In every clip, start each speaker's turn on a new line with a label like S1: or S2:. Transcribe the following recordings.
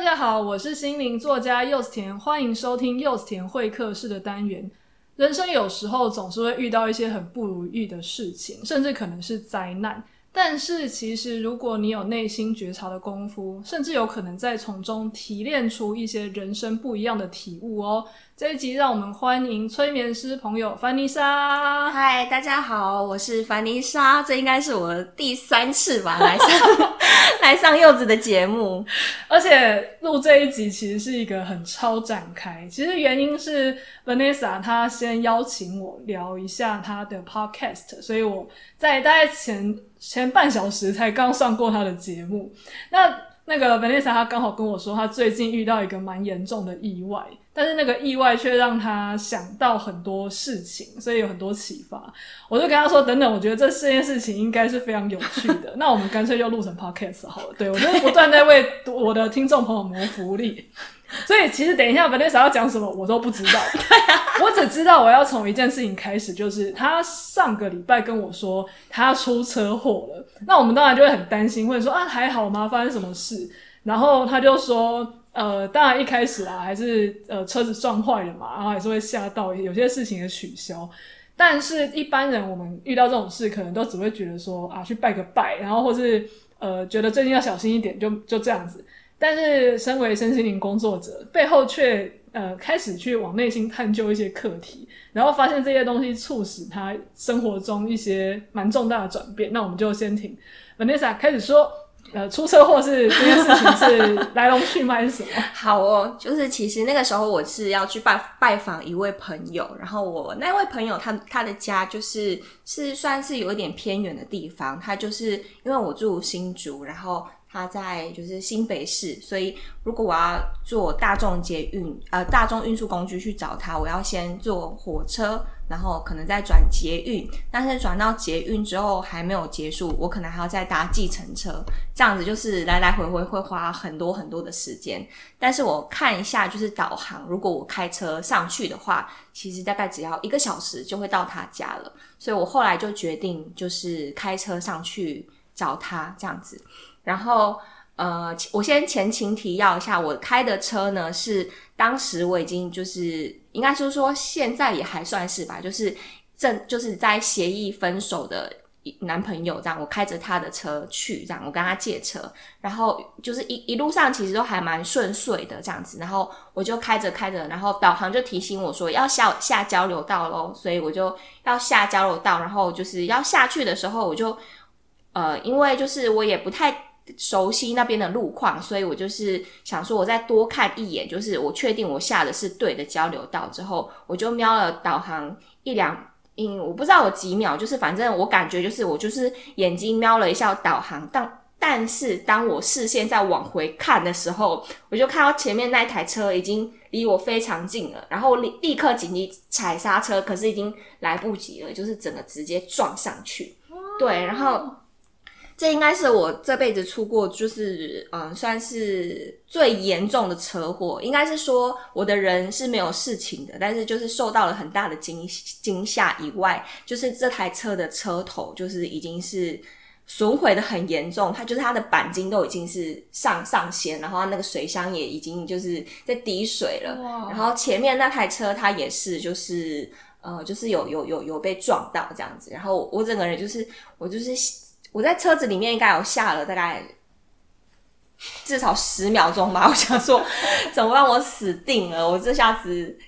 S1: 大家好，我是心灵作家柚子田，欢迎收听柚子田会客室的单元。人生有时候总是会遇到一些很不如意的事情，甚至可能是灾难。但是，其实如果你有内心觉察的功夫，甚至有可能在从中提炼出一些人生不一样的体悟哦。这一集让我们欢迎催眠师朋友凡妮莎。
S2: 嗨，大家好，我是凡妮莎，这应该是我第三次吧来上 来上柚子的节目，
S1: 而且录这一集其实是一个很超展开。其实原因是 Vanessa 她先邀请我聊一下她的 podcast，所以我在大概前。前半小时才刚上过他的节目，那那个 Vanessa 他刚好跟我说，他最近遇到一个蛮严重的意外，但是那个意外却让他想到很多事情，所以有很多启发。我就跟他说，等等，我觉得这四件事情应该是非常有趣的，那我们干脆就录成 podcast 好了。对，我就是不断在为我的听众朋友谋福利。所以其实等一下 Vanessa 要讲什么我都不知道，我只知道我要从一件事情开始，就是他上个礼拜跟我说他出车祸了，那我们当然就会很担心，会说啊还好吗？发生什么事？然后他就说呃，当然一开始啊还是呃车子撞坏了嘛，然后还是会吓到，有些事情也取消，但是一般人我们遇到这种事，可能都只会觉得说啊去拜个拜，然后或是呃觉得最近要小心一点，就就这样子。但是，身为身心灵工作者，背后却呃开始去往内心探究一些课题，然后发现这些东西促使他生活中一些蛮重大的转变。那我们就先听 Vanessa 开始说，呃，出车祸是这件事情是 来龙去脉是什么？
S2: 好哦，就是其实那个时候我是要去拜拜访一位朋友，然后我那位朋友他他的家就是是算是有一点偏远的地方，他就是因为我住新竹，然后。他在就是新北市，所以如果我要坐大众捷运，呃，大众运输工具去找他，我要先坐火车，然后可能再转捷运。但是转到捷运之后还没有结束，我可能还要再搭计程车，这样子就是来来回回会花很多很多的时间。但是我看一下就是导航，如果我开车上去的话，其实大概只要一个小时就会到他家了。所以我后来就决定就是开车上去找他，这样子。然后，呃，我先前情提要一下，我开的车呢是当时我已经就是应该是说现在也还算是吧，就是正就是在协议分手的男朋友这样，我开着他的车去这样，我跟他借车，然后就是一一路上其实都还蛮顺遂的这样子，然后我就开着开着，然后导航就提醒我说要下下交流道咯，所以我就要下交流道，然后就是要下去的时候，我就呃，因为就是我也不太。熟悉那边的路况，所以我就是想说，我再多看一眼，就是我确定我下的是对的交流道之后，我就瞄了导航一两，嗯，我不知道有几秒，就是反正我感觉就是我就是眼睛瞄了一下导航，但但是当我视线再往回看的时候，我就看到前面那台车已经离我非常近了，然后立立刻紧急踩刹车，可是已经来不及了，就是整个直接撞上去，对，然后。这应该是我这辈子出过，就是嗯，算是最严重的车祸。应该是说我的人是没有事情的，但是就是受到了很大的惊惊吓以外，就是这台车的车头就是已经是损毁的很严重，它就是它的钣金都已经是上上掀，然后那个水箱也已经就是在滴水了。然后前面那台车它也是就是呃，就是有有有有被撞到这样子。然后我整个人就是我就是。我在车子里面应该有下了大概至少十秒钟吧，我想说怎么让我死定了？我这下子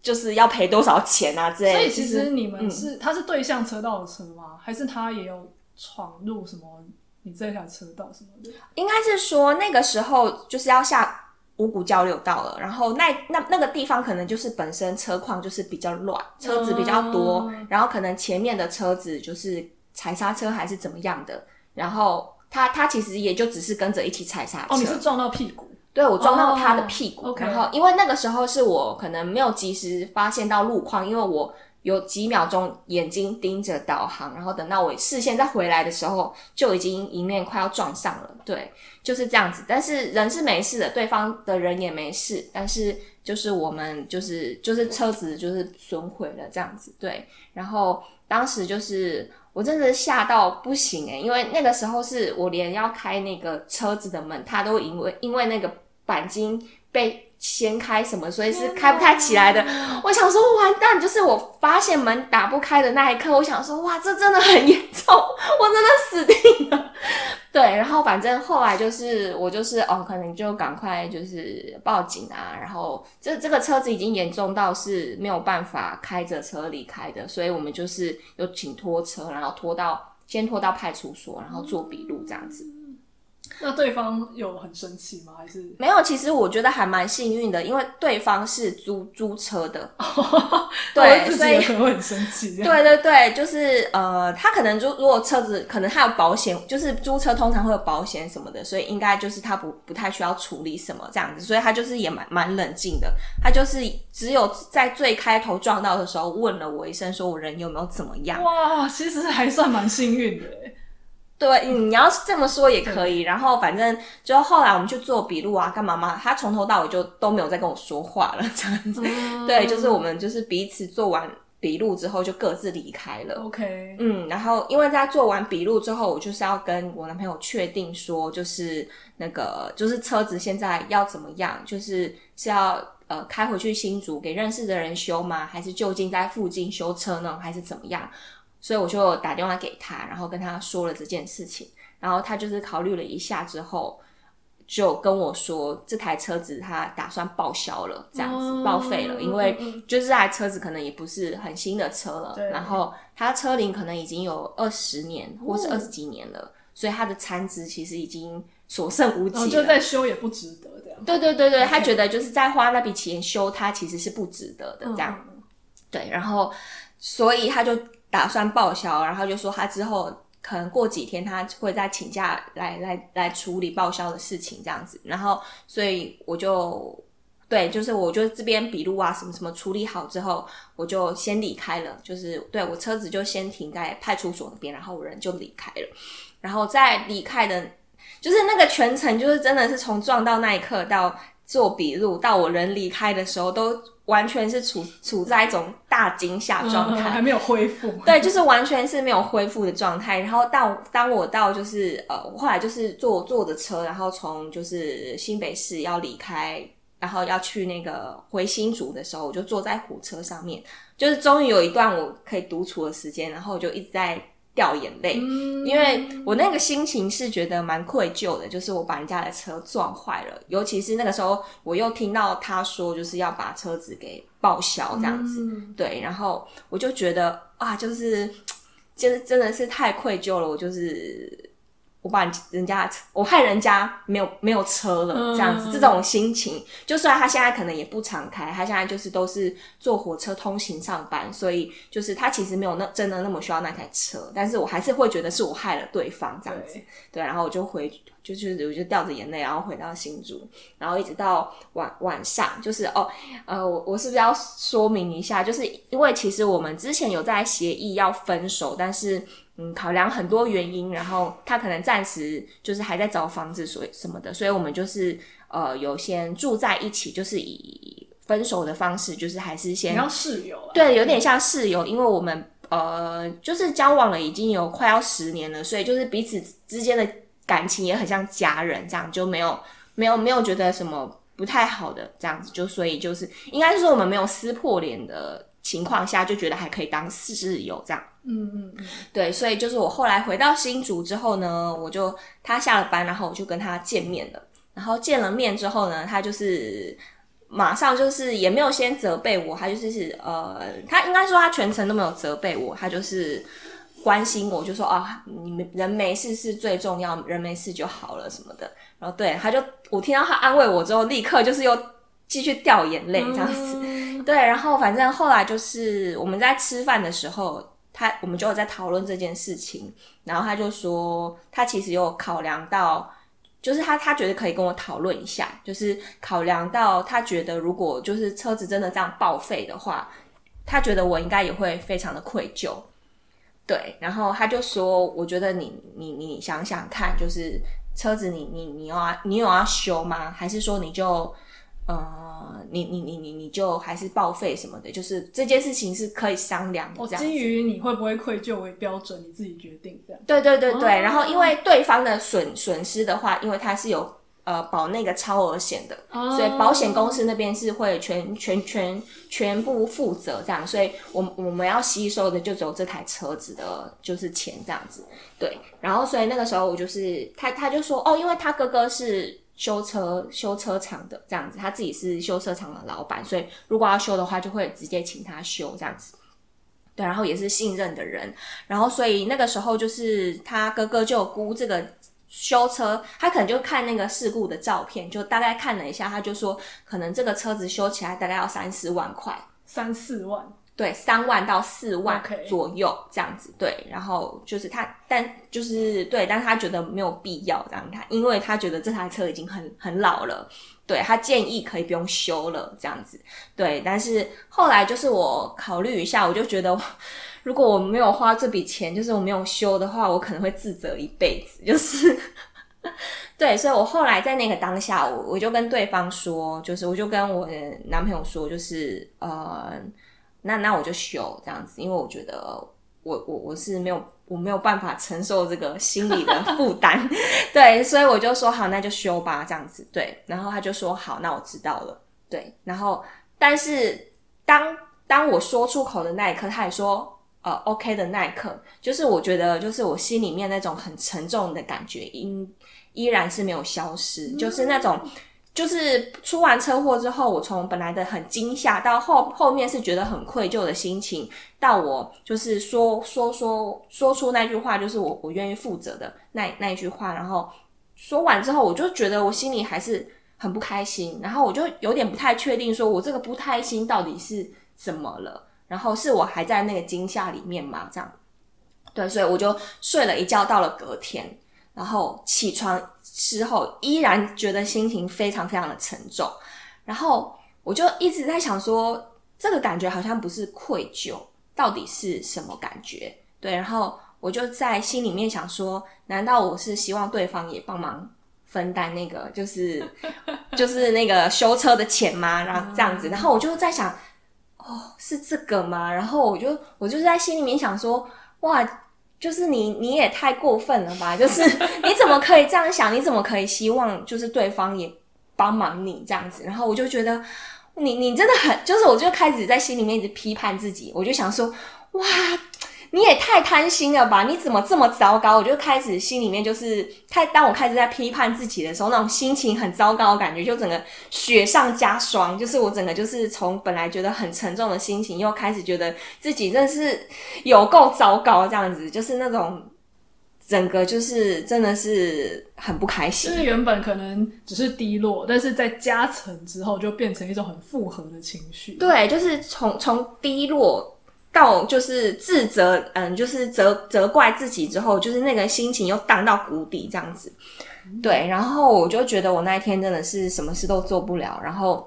S2: 就是要赔多少钱啊之类的。
S1: 所以其实你们是，嗯、他是对向车道的车吗？还是他也有闯入什么你这条车道什么的？
S2: 应该是说那个时候就是要下五股交流道了，然后那那那个地方可能就是本身车况就是比较乱，车子比较多，嗯、然后可能前面的车子就是。踩刹车还是怎么样的？然后他他其实也就只是跟着一起踩刹车。
S1: 哦，你是撞到屁股？
S2: 对，我撞到他的屁股。
S1: Oh.
S2: 然后因为那个时候是我可能没有及时发现到路况，因为我有几秒钟眼睛盯着导航，然后等到我视线再回来的时候，就已经迎面快要撞上了。对，就是这样子。但是人是没事的，对方的人也没事，但是就是我们就是就是车子就是损毁了这样子。对，然后当时就是。我真的吓到不行诶，因为那个时候是我连要开那个车子的门，他都因为因为那个鈑金被掀开什么，所以是开不太起来的。我想说完蛋，就是我发现门打不开的那一刻，我想说哇，这真的很严重，我真的死定了。对，然后反正后来就是我就是哦，可能就赶快就是报警啊，然后这这个车子已经严重到是没有办法开着车离开的，所以我们就是有请拖车，然后拖到先拖到派出所，然后做笔录这样子。
S1: 那对方有很生气吗？还是
S2: 没有？其实我觉得还蛮幸运的，因为对方是租租车的，对，
S1: 所以可能会很生气。
S2: 对对对，就是呃，他可能如如果车子可能他有保险，就是租车通常会有保险什么的，所以应该就是他不不太需要处理什么这样子，所以他就是也蛮蛮冷静的。他就是只有在最开头撞到的时候问了我一声，说我人有没有怎么样？
S1: 哇，其实还算蛮幸运的。
S2: 对，你要是这么说也可以。然后反正就后来我们去做笔录啊，干嘛嘛？他从头到尾就都没有再跟我说话了，这样子。嗯、对，就是我们就是彼此做完笔录之后就各自离开了。
S1: OK，
S2: 嗯，然后因为在做完笔录之后，我就是要跟我男朋友确定说，就是那个就是车子现在要怎么样，就是是要呃开回去新竹给认识的人修吗？还是就近在附近修车呢？还是怎么样？所以我就打电话给他，然后跟他说了这件事情，然后他就是考虑了一下之后，就跟我说这台车子他打算报销了，这样子报废了，因为就是这台车子可能也不是很新的车了，然后他车龄可能已经有二十年或是二十几年了，所以他的残值其实已经所剩无几了，
S1: 就再修也不值得这样。
S2: 对对对对，他觉得就是在花那笔钱修它其实是不值得的这样，对，然后所以他就。打算报销，然后就说他之后可能过几天他会再请假来来来处理报销的事情这样子，然后所以我就对，就是我就这边笔录啊什么什么处理好之后，我就先离开了，就是对我车子就先停在派出所那边，然后我人就离开了，然后在离开的，就是那个全程就是真的是从撞到那一刻到做笔录到我人离开的时候都。完全是处处在一种大惊吓状态，
S1: 还没有恢复。
S2: 对，就是完全是没有恢复的状态。然后到当我到就是呃，我后来就是坐坐着车，然后从就是新北市要离开，然后要去那个回新竹的时候，我就坐在火车上面，就是终于有一段我可以独处的时间，然后我就一直在。掉眼泪，因为我那个心情是觉得蛮愧疚的，就是我把人家的车撞坏了，尤其是那个时候我又听到他说就是要把车子给报销这样子，嗯、对，然后我就觉得啊，就是就是真的是太愧疚了，我就是。我把人家，我害人家没有没有车了，这样子，嗯、这种心情，就算他现在可能也不常开，他现在就是都是坐火车通行上班，所以就是他其实没有那真的那么需要那台车，但是我还是会觉得是我害了对方这样子，对，对，然后我就回，就是我就掉着眼泪，然后回到新竹，然后一直到晚晚上，就是哦，呃，我我是不是要说明一下，就是因为其实我们之前有在协议要分手，但是。嗯，考量很多原因，然后他可能暂时就是还在找房子，所以什么的，所以我们就是呃有先住在一起，就是以分手的方式，就是还是先
S1: 像室友啊，
S2: 对，有点像室友，因为我们呃就是交往了已经有快要十年了，所以就是彼此之间的感情也很像家人，这样就没有没有没有觉得什么不太好的这样子，就所以就是应该是说我们没有撕破脸的情况下，就觉得还可以当室友这样。
S1: 嗯嗯嗯，
S2: 对，所以就是我后来回到新竹之后呢，我就他下了班，然后我就跟他见面了。然后见了面之后呢，他就是马上就是也没有先责备我，他就是是呃，他应该说他全程都没有责备我，他就是关心我，就说啊，你们人没事是最重要，人没事就好了什么的。然后对，他就我听到他安慰我之后，立刻就是又继续掉眼泪这样子。嗯、对，然后反正后来就是我们在吃饭的时候。他我们就有在讨论这件事情，然后他就说，他其实有考量到，就是他他觉得可以跟我讨论一下，就是考量到他觉得如果就是车子真的这样报废的话，他觉得我应该也会非常的愧疚，对，然后他就说，我觉得你你你想想看，就是车子你你你要你有要修吗？还是说你就？呃，你你你你你就还是报废什么的，就是这件事情是可以商量的。
S1: 我基于你会不会愧疚为标准，你自己决定这样。
S2: 对对对对，哦、然后因为对方的损损失的话，因为他是有呃保那个超额险的，oh. 所以保险公司那边是会全全全全部负责这样，所以我我们要吸收的就只有这台车子的就是钱这样子，对，然后所以那个时候我就是他他就说哦，因为他哥哥是修车修车厂的这样子，他自己是修车厂的老板，所以如果要修的话，就会直接请他修这样子。对，然后也是信任的人，然后所以那个时候就是他哥哥就估这个修车，他可能就看那个事故的照片，就大概看了一下，他就说可能这个车子修起来大概要三四万块，
S1: 三四万，
S2: 对，三万到四万左右.这样子，对，然后就是他，但就是对，但他觉得没有必要这样他，因为他觉得这台车已经很很老了。对，他建议可以不用修了，这样子。对，但是后来就是我考虑一下，我就觉得，如果我没有花这笔钱，就是我没有修的话，我可能会自责一辈子。就是，对，所以我后来在那个当下，我我就跟对方说，就是我就跟我的男朋友说，就是呃，那那我就修这样子，因为我觉得我我我是没有。我没有办法承受这个心理的负担，对，所以我就说好，那就修吧，这样子，对。然后他就说好，那我知道了，对。然后，但是当当我说出口的那一刻，他也说呃 OK 的那一刻，就是我觉得，就是我心里面那种很沉重的感觉，依依然是没有消失，就是那种。就是出完车祸之后，我从本来的很惊吓，到后后面是觉得很愧疚的心情，到我就是说说说说出那句话，就是我我愿意负责的那那一句话，然后说完之后，我就觉得我心里还是很不开心，然后我就有点不太确定，说我这个不开心到底是怎么了，然后是我还在那个惊吓里面嘛？这样，对，所以我就睡了一觉，到了隔天。然后起床之后，依然觉得心情非常非常的沉重。然后我就一直在想说，这个感觉好像不是愧疚，到底是什么感觉？对，然后我就在心里面想说，难道我是希望对方也帮忙分担那个，就是就是那个修车的钱吗？然后这样子，然后我就在想，哦，是这个吗？然后我就我就在心里面想说，哇。就是你，你也太过分了吧？就是 你怎么可以这样想？你怎么可以希望就是对方也帮忙你这样子？然后我就觉得你，你真的很，就是我就开始在心里面一直批判自己。我就想说，哇，你也太贪心了吧？你怎么这么糟糕？我就开始心里面就是太，当我开始在批判自己的时候，那种心情很糟糕的感觉就整个雪上加霜。就是我整个就是从本来觉得很沉重的心情，又开始觉得自己真的是有够糟糕，这样子就是那种整个就是真的是很不开心。
S1: 就是原本可能只是低落，但是在加成之后就变成一种很复合的情绪。
S2: 对，就是从从低落。到就是自责，嗯，就是责责怪自己之后，就是那个心情又荡到谷底这样子，对。然后我就觉得我那一天真的是什么事都做不了，然后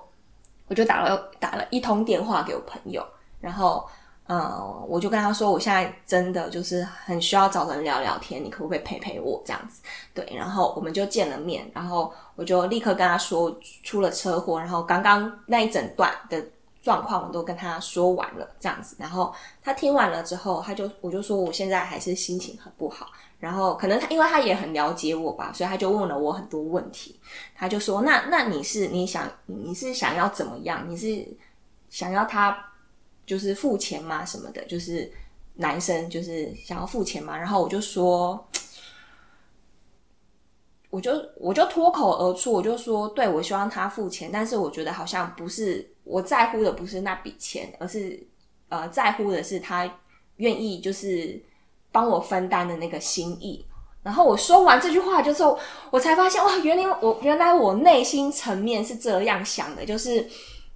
S2: 我就打了打了一通电话给我朋友，然后嗯，我就跟他说，我现在真的就是很需要找人聊聊天，你可不可以陪陪我这样子？对。然后我们就见了面，然后我就立刻跟他说出了车祸，然后刚刚那一整段的。状况我都跟他说完了，这样子，然后他听完了之后，他就我就说我现在还是心情很不好，然后可能他因为他也很了解我吧，所以他就问了我很多问题，他就说那那你是你想你是想要怎么样？你是想要他就是付钱吗？什么的，就是男生就是想要付钱吗？然后我就说，我就我就脱口而出，我就说，对，我希望他付钱，但是我觉得好像不是。我在乎的不是那笔钱，而是呃在乎的是他愿意就是帮我分担的那个心意。然后我说完这句话之后，我才发现哇，原来我原来我内心层面是这样想的，就是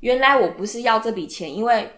S2: 原来我不是要这笔钱，因为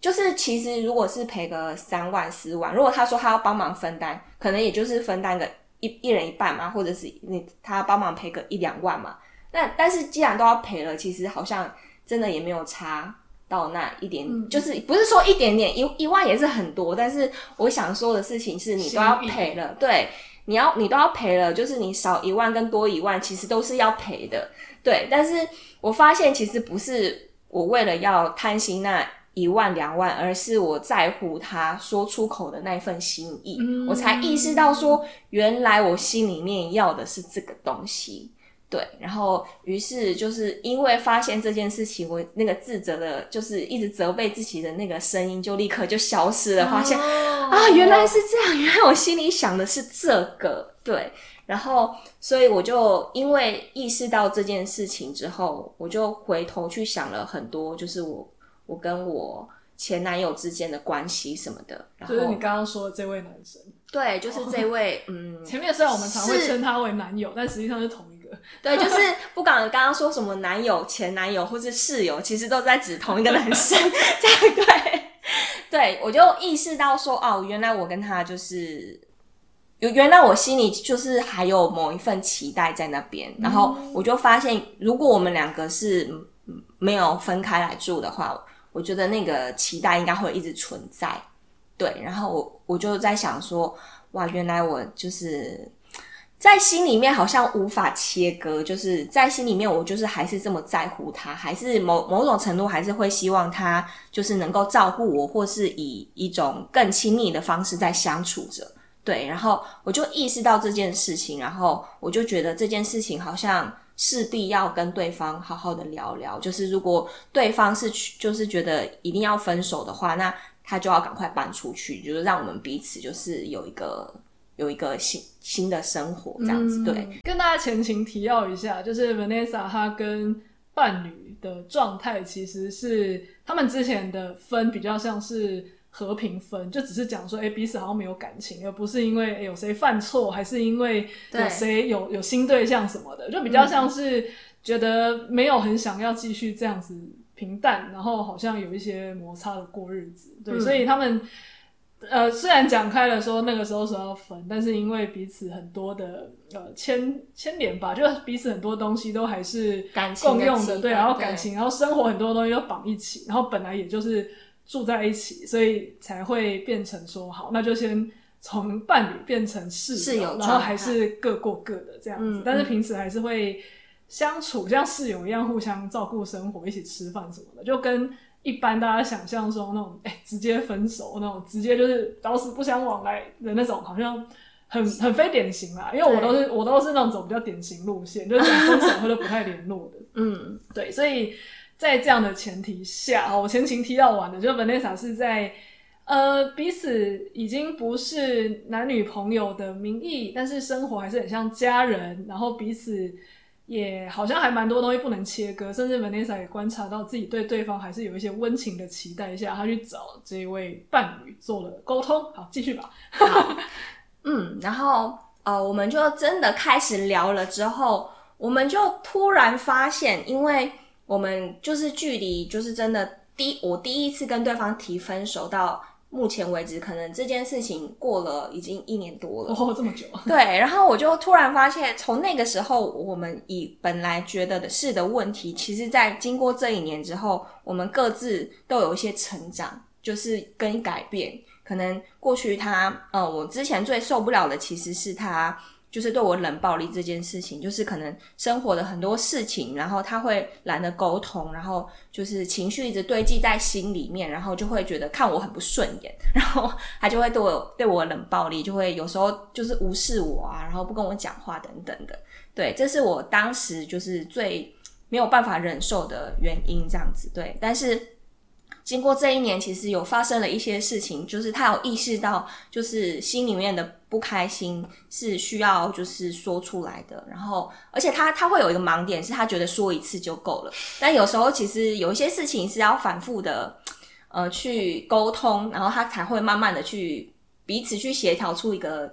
S2: 就是其实如果是赔个三万四万，如果他说他要帮忙分担，可能也就是分担个一一人一半嘛，或者是你他帮忙赔个一两万嘛。那但是既然都要赔了，其实好像。真的也没有差到那一点，嗯、就是不是说一点点，一一万也是很多。但是我想说的事情是，你都要赔了，对，你要你都要赔了，就是你少一万跟多一万，其实都是要赔的，对。但是我发现其实不是我为了要贪心那一万两万，而是我在乎他说出口的那份心意，嗯、我才意识到说，原来我心里面要的是这个东西。对，然后于是就是因为发现这件事情，我那个自责的，就是一直责备自己的那个声音，就立刻就消失了。发现、哦、啊，原来是这样，原来我心里想的是这个。对，然后所以我就因为意识到这件事情之后，我就回头去想了很多，就是我我跟我前男友之间的关系什么的。然后
S1: 就是你刚刚说的这位男生，
S2: 对，就是这位，哦、嗯，
S1: 前面虽然我们常会称他为男友，但实际上是同一个。
S2: 对，就是不管刚刚说什么男友、前男友或是室友，其实都在指同一个男生。这样对，对我就意识到说，哦，原来我跟他就是，有原来我心里就是还有某一份期待在那边。然后我就发现，如果我们两个是没有分开来住的话，我觉得那个期待应该会一直存在。对，然后我我就在想说，哇，原来我就是。在心里面好像无法切割，就是在心里面，我就是还是这么在乎他，还是某某种程度还是会希望他就是能够照顾我，或是以一种更亲密的方式在相处着。对，然后我就意识到这件事情，然后我就觉得这件事情好像势必要跟对方好好的聊聊。就是如果对方是就是觉得一定要分手的话，那他就要赶快搬出去，就是让我们彼此就是有一个。有一个心新的生活这样子，对。
S1: 跟大家前情提要一下，就是 Vanessa 她跟伴侣的状态其实是他们之前的分比较像是和平分，就只是讲说，哎、欸，彼此好像没有感情，而不是因为、欸、有谁犯错，还是因为有谁有有新对象什么的，就比较像是觉得没有很想要继续这样子平淡，然后好像有一些摩擦的过日子，对，嗯、所以他们。呃，虽然讲开了说那个时候说要分，但是因为彼此很多的呃牵牵连吧，就彼此很多东西都还是共用的，的对，然后感情，然后生活很多东西都绑一起，然后本来也就是住在一起，所以才会变成说好，那就先从伴侣变成室友，室友然后还是各过各的这样子，嗯、但是平时还是会相处像室友一样，互相照顾生活，一起吃饭什么的，就跟。一般大家想象中那种，哎、欸，直接分手那种，直接就是老死不相往来的那种，好像很很非典型啦。因为我都是我都是那种走比较典型路线，就是讲分手或者不太联络的。嗯，对。所以在这样的前提下，我前情提到完了，就 Vanessa 是在呃彼此已经不是男女朋友的名义，但是生活还是很像家人，然后彼此。也好像还蛮多东西不能切割，甚至 Vanessa 也观察到自己对对方还是有一些温情的期待下，他去找这位伴侣做了沟通。好，继续吧。
S2: 好，嗯，然后呃，我们就真的开始聊了之后，我们就突然发现，因为我们就是距离，就是真的第我第一次跟对方提分手到。目前为止，可能这件事情过了已经一年多了
S1: 哦，这么久。
S2: 对，然后我就突然发现，从那个时候，我们以本来觉得的是的问题，其实在经过这一年之后，我们各自都有一些成长，就是跟改变。可能过去他，呃，我之前最受不了的其实是他。就是对我冷暴力这件事情，就是可能生活的很多事情，然后他会懒得沟通，然后就是情绪一直堆积在心里面，然后就会觉得看我很不顺眼，然后他就会对我对我冷暴力，就会有时候就是无视我啊，然后不跟我讲话等等的。对，这是我当时就是最没有办法忍受的原因，这样子。对，但是。经过这一年，其实有发生了一些事情，就是他有意识到，就是心里面的不开心是需要就是说出来的。然后，而且他他会有一个盲点，是他觉得说一次就够了。但有时候其实有一些事情是要反复的，呃，去沟通，然后他才会慢慢的去彼此去协调出一个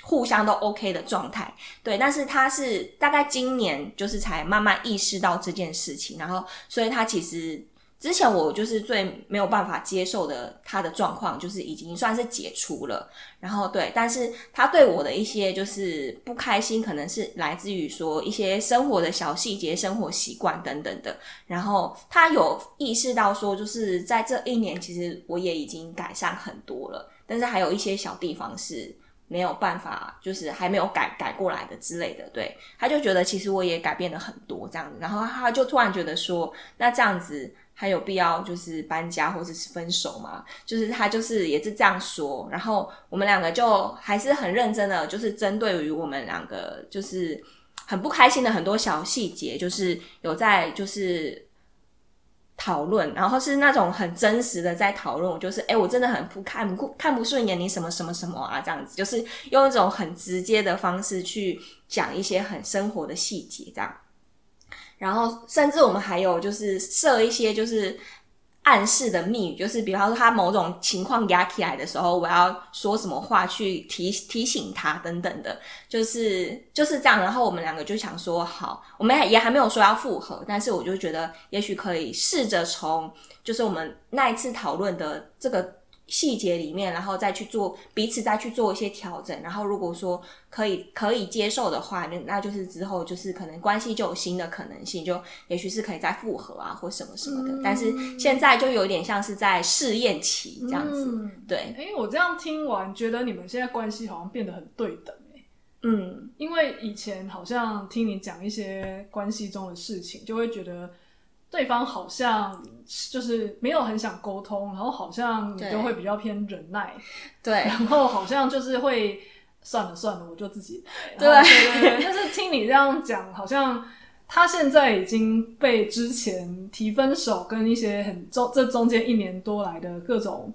S2: 互相都 OK 的状态。对，但是他是大概今年就是才慢慢意识到这件事情，然后所以他其实。之前我就是最没有办法接受的，他的状况就是已经算是解除了，然后对，但是他对我的一些就是不开心，可能是来自于说一些生活的小细节、生活习惯等等的，然后他有意识到说，就是在这一年，其实我也已经改善很多了，但是还有一些小地方是没有办法，就是还没有改改过来的之类的，对，他就觉得其实我也改变了很多这样子，然后他就突然觉得说，那这样子。还有必要就是搬家或者是分手吗？就是他就是也是这样说，然后我们两个就还是很认真的，就是针对于我们两个就是很不开心的很多小细节，就是有在就是讨论，然后是那种很真实的在讨论，就是哎，我真的很不看不看不顺眼你什么什么什么啊，这样子，就是用一种很直接的方式去讲一些很生活的细节，这样。然后甚至我们还有就是设一些就是。暗示的密语就是，比方说他某种情况压起来的时候，我要说什么话去提提醒他等等的，就是就是这样。然后我们两个就想说，好，我们也还没有说要复合，但是我就觉得，也许可以试着从，就是我们那一次讨论的这个。细节里面，然后再去做彼此再去做一些调整，然后如果说可以可以接受的话，那那就是之后就是可能关系就有新的可能性，就也许是可以再复合啊，或什么什么的。嗯、但是现在就有点像是在试验期这样子，嗯、对。
S1: 哎，我这样听完，觉得你们现在关系好像变得很对等，嗯，因为以前好像听你讲一些关系中的事情，就会觉得。对方好像就是没有很想沟通，然后好像你就会比较偏忍耐，
S2: 对，
S1: 然后好像就是会算了算了，我就自己来，
S2: 对
S1: 对对。但是听你这样讲，好像他现在已经被之前提分手跟一些很中这中间一年多来的各种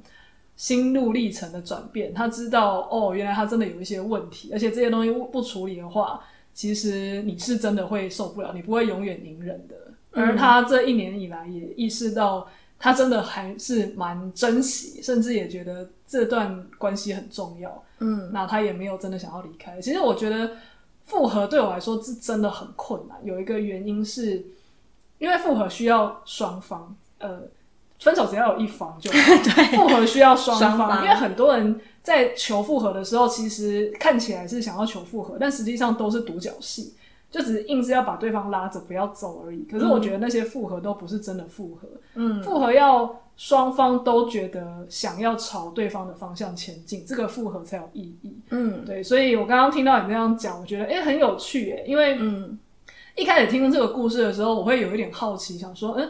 S1: 心路历程的转变，他知道哦，原来他真的有一些问题，而且这些东西不处理的话，其实你是真的会受不了，你不会永远隐忍的。而他这一年以来也意识到，他真的还是蛮珍惜，甚至也觉得这段关系很重要。嗯，那他也没有真的想要离开。其实我觉得复合对我来说是真的很困难。有一个原因是，因为复合需要双方，呃，分手只要有一方就好，对，复合需要。双方。因为很多人在求复合的时候，其实看起来是想要求复合，但实际上都是独角戏。就只是硬是要把对方拉着不要走而已。可是我觉得那些复合都不是真的复合。嗯，复合要双方都觉得想要朝对方的方向前进，这个复合才有意义。嗯，对。所以我刚刚听到你这样讲，我觉得诶、欸、很有趣诶，因为嗯，一开始听这个故事的时候，我会有一点好奇，想说，嗯，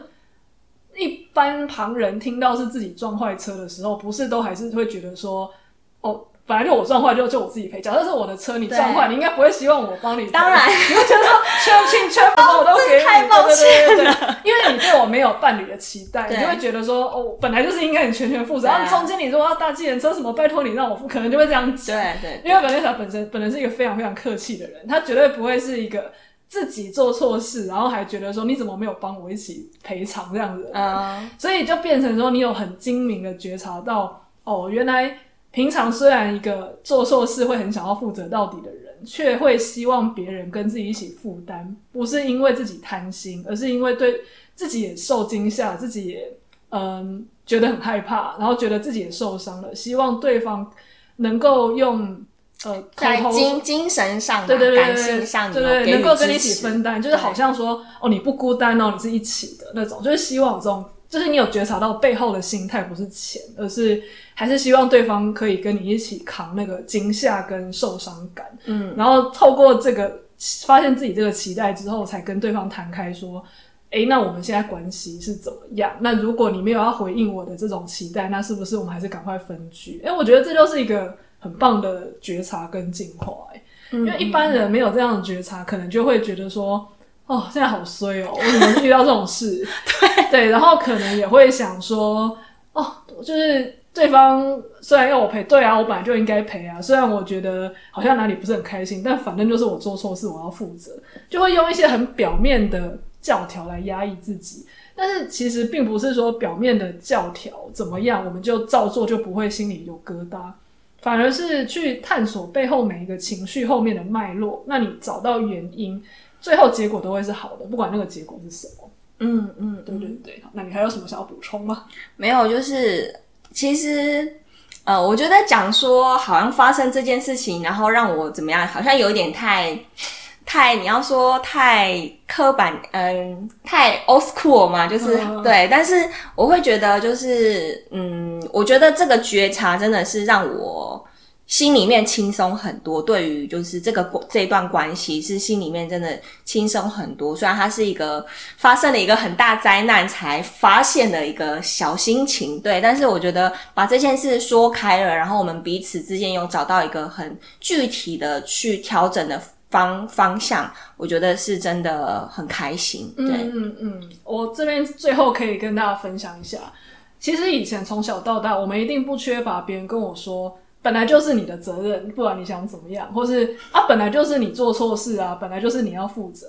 S1: 一般旁人听到是自己撞坏车的时候，不是都还是会觉得说，哦。本来就我撞坏，就就我自己赔。假设是我的车你撞坏，你应该不会希望我帮你赔。
S2: 当然，
S1: 你会觉得说全全全部我都给你。太抱歉对对对对，因为你对我没有伴侣的期待，你就会觉得说哦，本来就是应该你全权负责。然后中间你如果要搭计程车什么，拜托你让我付，可能就会这样讲。
S2: 对对，
S1: 因为本来小本身本人是一个非常非常客气的人，他绝对不会是一个自己做错事，然后还觉得说你怎么没有帮我一起赔偿这样子。嗯，所以就变成说你有很精明的觉察到哦，原来。平常虽然一个做错事会很想要负责到底的人，却会希望别人跟自己一起负担，不是因为自己贪心，而是因为对自己也受惊吓，自己也嗯觉得很害怕，然后觉得自己也受伤了，希望对方能够用呃
S2: 在精精神上、
S1: 对对对对，
S2: 感性上
S1: 对对，能够跟你一起分担，就是好像说哦你不孤单哦，你是一起的那种，就是希望这种。就是你有觉察到背后的心态不是钱，而是还是希望对方可以跟你一起扛那个惊吓跟受伤感，嗯，然后透过这个发现自己这个期待之后，才跟对方谈开说，诶，那我们现在关系是怎么样？那如果你没有要回应我的这种期待，那是不是我们还是赶快分居？诶，我觉得这就是一个很棒的觉察跟进化，诶，因为一般人没有这样的觉察，可能就会觉得说。哦，现在好衰哦！我怎么遇到这种事？对对，然后可能也会想说，哦，就是对方虽然要我赔，对啊，我本来就应该赔啊。虽然我觉得好像哪里不是很开心，但反正就是我做错事，我要负责，就会用一些很表面的教条来压抑自己。但是其实并不是说表面的教条怎么样，我们就照做就不会心里有疙瘩，反而是去探索背后每一个情绪后面的脉络，那你找到原因。最后结果都会是好的，不管那个结果是什么。嗯嗯，对对对。那你还有什么想要补充吗？
S2: 没有，就是其实呃，我觉得讲说好像发生这件事情，然后让我怎么样，好像有点太太，你要说太刻板，嗯，太 old school 嘛，就是、嗯、对。但是我会觉得，就是嗯，我觉得这个觉察真的是让我。心里面轻松很多，对于就是这个这一段关系是心里面真的轻松很多。虽然它是一个发生了一个很大灾难才发现的一个小心情，对，但是我觉得把这件事说开了，然后我们彼此之间有找到一个很具体的去调整的。方方向，我觉得是真的很开心。对，
S1: 嗯嗯嗯，我这边最后可以跟大家分享一下，其实以前从小到大，我们一定不缺乏别人跟我说，本来就是你的责任，不然你想怎么样，或是啊，本来就是你做错事啊，本来就是你要负责。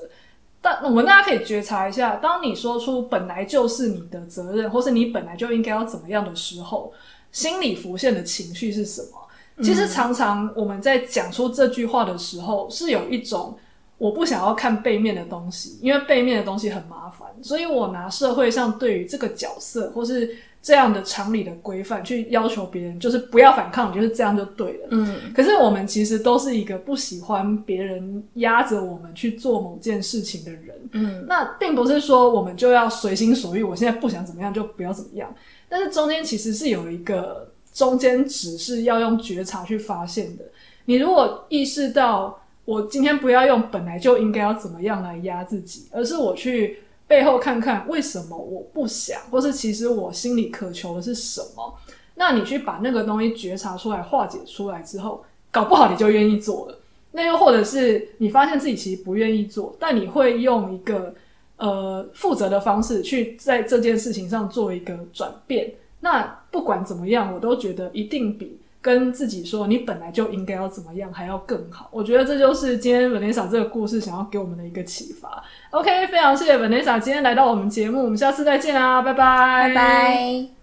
S1: 但我们大家可以觉察一下，当你说出本来就是你的责任，或是你本来就应该要怎么样的时候，心里浮现的情绪是什么？其实常常我们在讲出这句话的时候，是有一种我不想要看背面的东西，因为背面的东西很麻烦，所以我拿社会上对于这个角色或是这样的常理的规范去要求别人，就是不要反抗，就是这样就对了。嗯。可是我们其实都是一个不喜欢别人压着我们去做某件事情的人。嗯。那并不是说我们就要随心所欲，我现在不想怎么样就不要怎么样，但是中间其实是有一个。中间只是要用觉察去发现的。你如果意识到，我今天不要用本来就应该要怎么样来压自己，而是我去背后看看为什么我不想，或是其实我心里渴求的是什么。那你去把那个东西觉察出来、化解出来之后，搞不好你就愿意做了。那又或者是你发现自己其实不愿意做，但你会用一个呃负责的方式去在这件事情上做一个转变。那不管怎么样，我都觉得一定比跟自己说你本来就应该要怎么样还要更好。我觉得这就是今天 Vanessa 这个故事想要给我们的一个启发。OK，非常谢谢 Vanessa 今天来到我们节目，我们下次再见啦，拜拜，
S2: 拜拜。